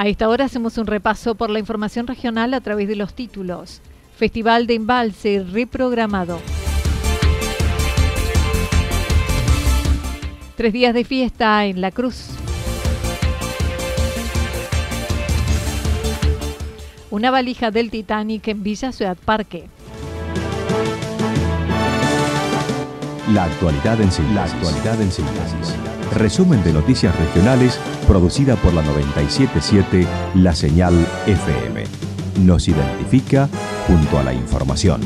A esta hora hacemos un repaso por la información regional a través de los títulos. Festival de Embalse reprogramado. Tres días de fiesta en La Cruz. Una valija del Titanic en Villa Ciudad Parque. La actualidad en síntesis. La actualidad en síntesis. Resumen de noticias regionales producida por la 977 La Señal FM. Nos identifica junto a la información.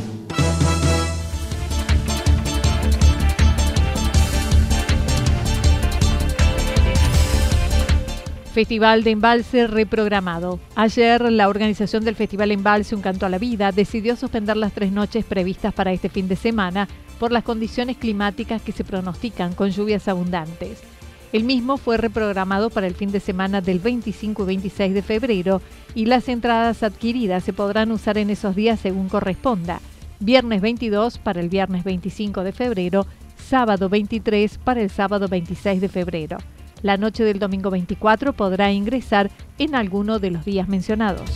Festival de Embalse reprogramado. Ayer la organización del Festival Embalse Un Canto a la Vida decidió suspender las tres noches previstas para este fin de semana por las condiciones climáticas que se pronostican con lluvias abundantes. El mismo fue reprogramado para el fin de semana del 25 y 26 de febrero y las entradas adquiridas se podrán usar en esos días según corresponda. Viernes 22 para el viernes 25 de febrero, sábado 23 para el sábado 26 de febrero. La noche del domingo 24 podrá ingresar en alguno de los días mencionados.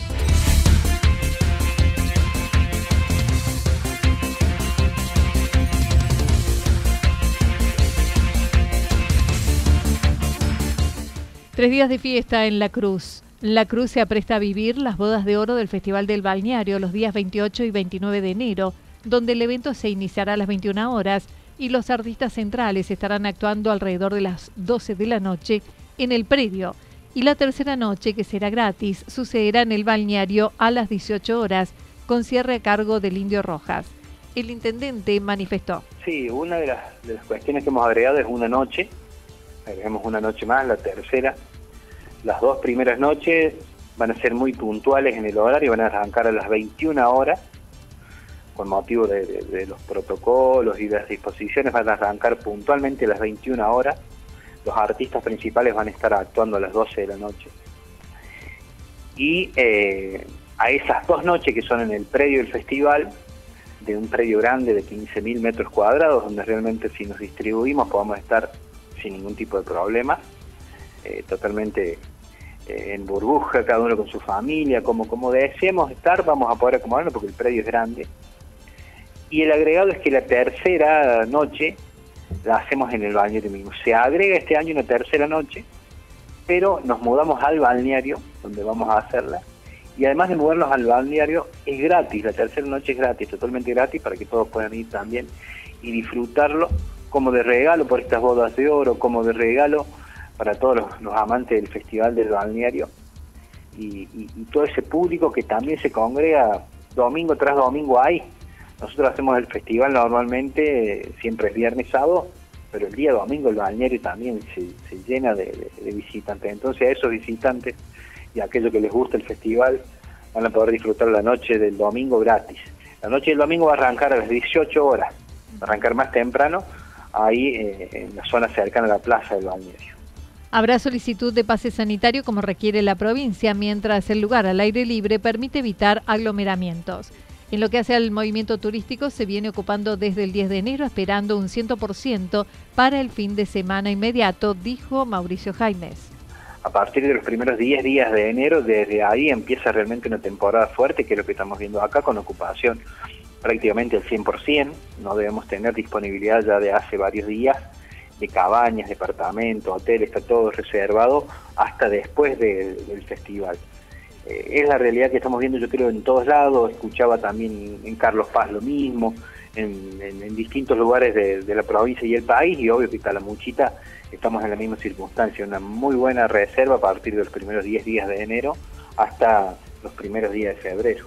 Tres días de fiesta en La Cruz. La Cruz se apresta a vivir las bodas de oro del Festival del Balneario los días 28 y 29 de enero, donde el evento se iniciará a las 21 horas y los artistas centrales estarán actuando alrededor de las 12 de la noche en el predio. Y la tercera noche, que será gratis, sucederá en el balneario a las 18 horas, con cierre a cargo del Indio Rojas. El intendente manifestó. Sí, una de las, de las cuestiones que hemos agregado es una noche, agregamos una noche más, la tercera. Las dos primeras noches van a ser muy puntuales en el horario, van a arrancar a las 21 horas, con motivo de, los protocolos y las disposiciones, van a arrancar puntualmente a las 21 horas. Los artistas principales van a estar actuando a las 12 de la noche. Y eh, a esas dos noches que son en el predio del festival, de un predio grande de 15.000 metros cuadrados, donde realmente si nos distribuimos podamos estar sin ningún tipo de problema, eh, totalmente eh, en burbuja, cada uno con su familia, como, como deseemos estar, vamos a poder acomodarnos porque el predio es grande. Y el agregado es que la tercera noche la hacemos en el balneario mismo. Se agrega este año una tercera noche, pero nos mudamos al balneario, donde vamos a hacerla. Y además de mudarnos al balneario, es gratis, la tercera noche es gratis, totalmente gratis, para que todos puedan ir también y disfrutarlo como de regalo por estas bodas de oro, como de regalo para todos los, amantes del Festival del Balneario y, y- y todo ese público que también se congrega domingo tras domingo ahí. Nosotros hacemos el festival normalmente, siempre es viernes, sábado, pero el día domingo el balneario también se, llena de visitantes. Entonces a esos visitantes y a aquellos que les gusta el festival van a poder disfrutar la noche del domingo gratis. La noche del domingo va a arrancar a las 18 horas, va a arrancar más temprano, ahí eh, en la zona cercana a la plaza del balneario. Habrá solicitud de pase sanitario como requiere la provincia, mientras el lugar al aire libre permite evitar aglomeramientos. En lo que hace al movimiento turístico, se viene ocupando desde el 10 de enero, esperando un 100% para el fin de semana inmediato, dijo Mauricio Jaimes. a partir de los primeros 10 días de enero, desde ahí empieza realmente una temporada fuerte, que es lo que estamos viendo acá, con ocupación prácticamente al 100%. No debemos tener disponibilidad ya de hace varios días de cabañas, departamentos, hoteles, está todo reservado hasta después del festival. Eh, es la realidad que estamos viendo yo creo en todos lados, escuchaba también en Carlos Paz lo mismo, en, distintos lugares de, la provincia y el país, y obvio que Calamuchita estamos en la misma circunstancia, una muy buena reserva a partir de los primeros 10 días de enero hasta los primeros días de febrero.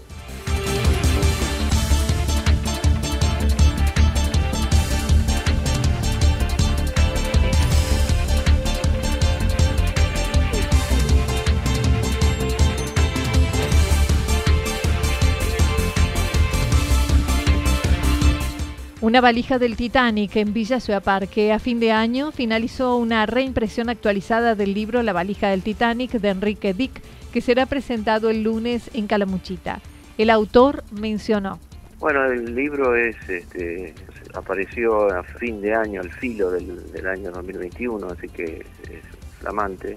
Una valija del Titanic en Villa Ciudad Parque. A fin de año finalizó una reimpresión actualizada del libro La valija del Titanic de Enrique Dick, que será presentado el lunes en Calamuchita. El autor mencionó. Bueno, el libro es este, apareció a fin de año, al filo del, año 2021, así que es flamante.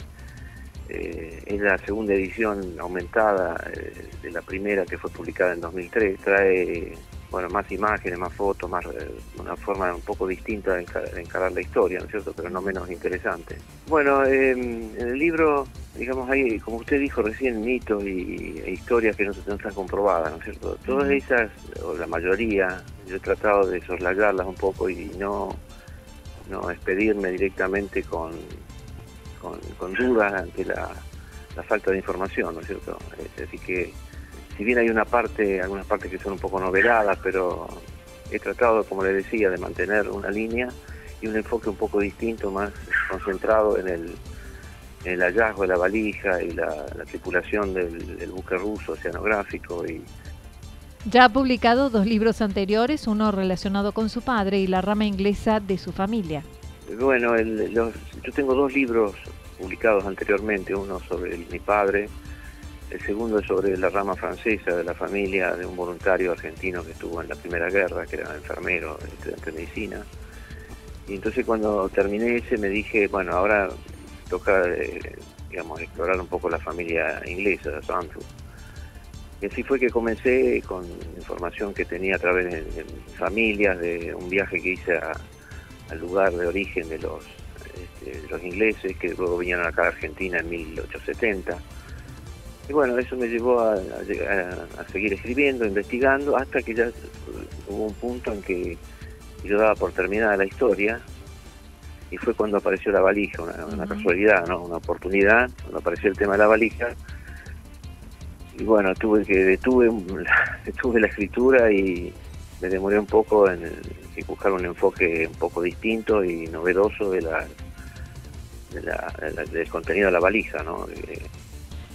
Eh, es la segunda edición aumentada eh, de la primera que fue publicada en 2003. Trae bueno, más imágenes, más fotos, más eh, una forma un poco distinta de, encarar la historia, ¿no es cierto? Pero no menos interesante. Bueno, em, en el libro, digamos, hay, como usted dijo recién, mitos y, e historias que no, están comprobadas, ¿no es cierto? Todas esas, o la mayoría, yo he tratado de soslayarlas un poco y no, no expedirme directamente con, con, dudas ante la, la falta de información, ¿no es cierto? Así que si bien hay una parte, algunas partes que son un poco noveladas, pero he tratado, como le decía, de mantener una línea y un enfoque un poco distinto, más concentrado en el, hallazgo de la valija y la, tripulación del, buque ruso oceanográfico. Y... Ya ha publicado dos libros anteriores, uno relacionado con su padre y la rama inglesa de su familia. Bueno, yo tengo dos libros publicados anteriormente, uno sobre mi padre, el segundo es sobre la rama francesa de la familia de un voluntario argentino que estuvo en la Primera Guerra, que era enfermero, estudiante de medicina. Y entonces cuando terminé ese me dije, bueno, ahora toca, eh, digamos, explorar un poco la familia inglesa de Andrew. Y así fue que comencé con información que tenía a través de, familias, de un viaje que hice al lugar de origen de los, este, ingleses, que luego vinieron acá a Argentina en 1870 y bueno, eso me llevó a, seguir escribiendo, investigando, hasta que ya hubo un punto en que yo daba por terminada la historia y fue cuando apareció la valija, una, casualidad, ¿no? una oportunidad, cuando apareció el tema de la valija. Y bueno, tuve que detuve, detuve la escritura y me demoré un poco en, buscar un enfoque un poco distinto y novedoso de la, del contenido de la valija, ¿no? Eh,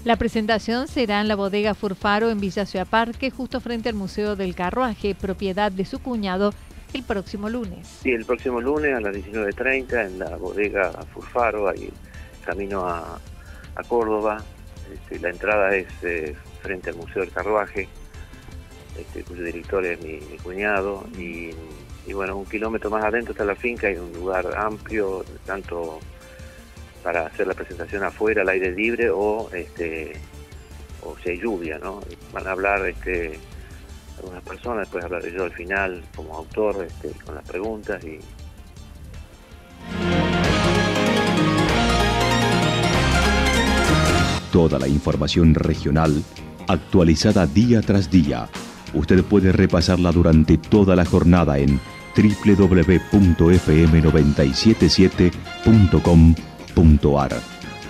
la presentación será en la bodega Furfaro en Villa Ciudad Parque, justo frente al Museo del Carruaje, propiedad de su cuñado, el próximo lunes. Sí, el próximo lunes a las 19.30 en la bodega Furfaro, ahí camino a, Córdoba. Este, la entrada es eh, frente al Museo del Carruaje, este, cuyo director es mi, cuñado. Y, y, bueno, un kilómetro más adentro está la finca, hay un lugar amplio, tanto para hacer la presentación afuera, al aire libre o este o si hay lluvia, ¿no? Van a hablar este algunas personas, después hablaré yo al final como autor este, con las preguntas y Toda la información regional actualizada día tras día. Usted puede repasarla durante toda la jornada en www.fm977.com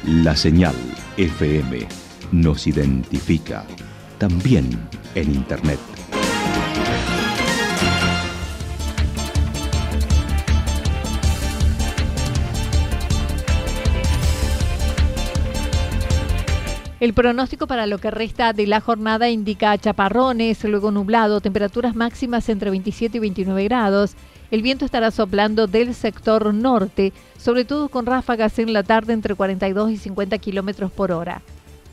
la señal FM nos identifica también en Internet. El pronóstico para lo que resta de la jornada indica chaparrones, luego nublado, temperaturas máximas entre 27 y 29 grados. El viento estará soplando del sector norte, sobre todo con ráfagas en la tarde entre 42 y 50 kilómetros por hora.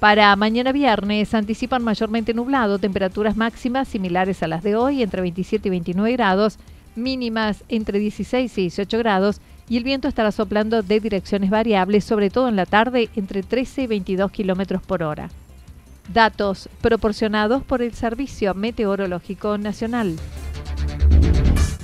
Para mañana viernes anticipan mayormente nublado, temperaturas máximas similares a las de hoy, entre 27 y 29 grados, mínimas entre 16 y 18 grados y el viento estará soplando de direcciones variables, sobre todo en la tarde, entre 13 y 22 kilómetros por hora. Datos proporcionados por el Servicio Meteorológico Nacional.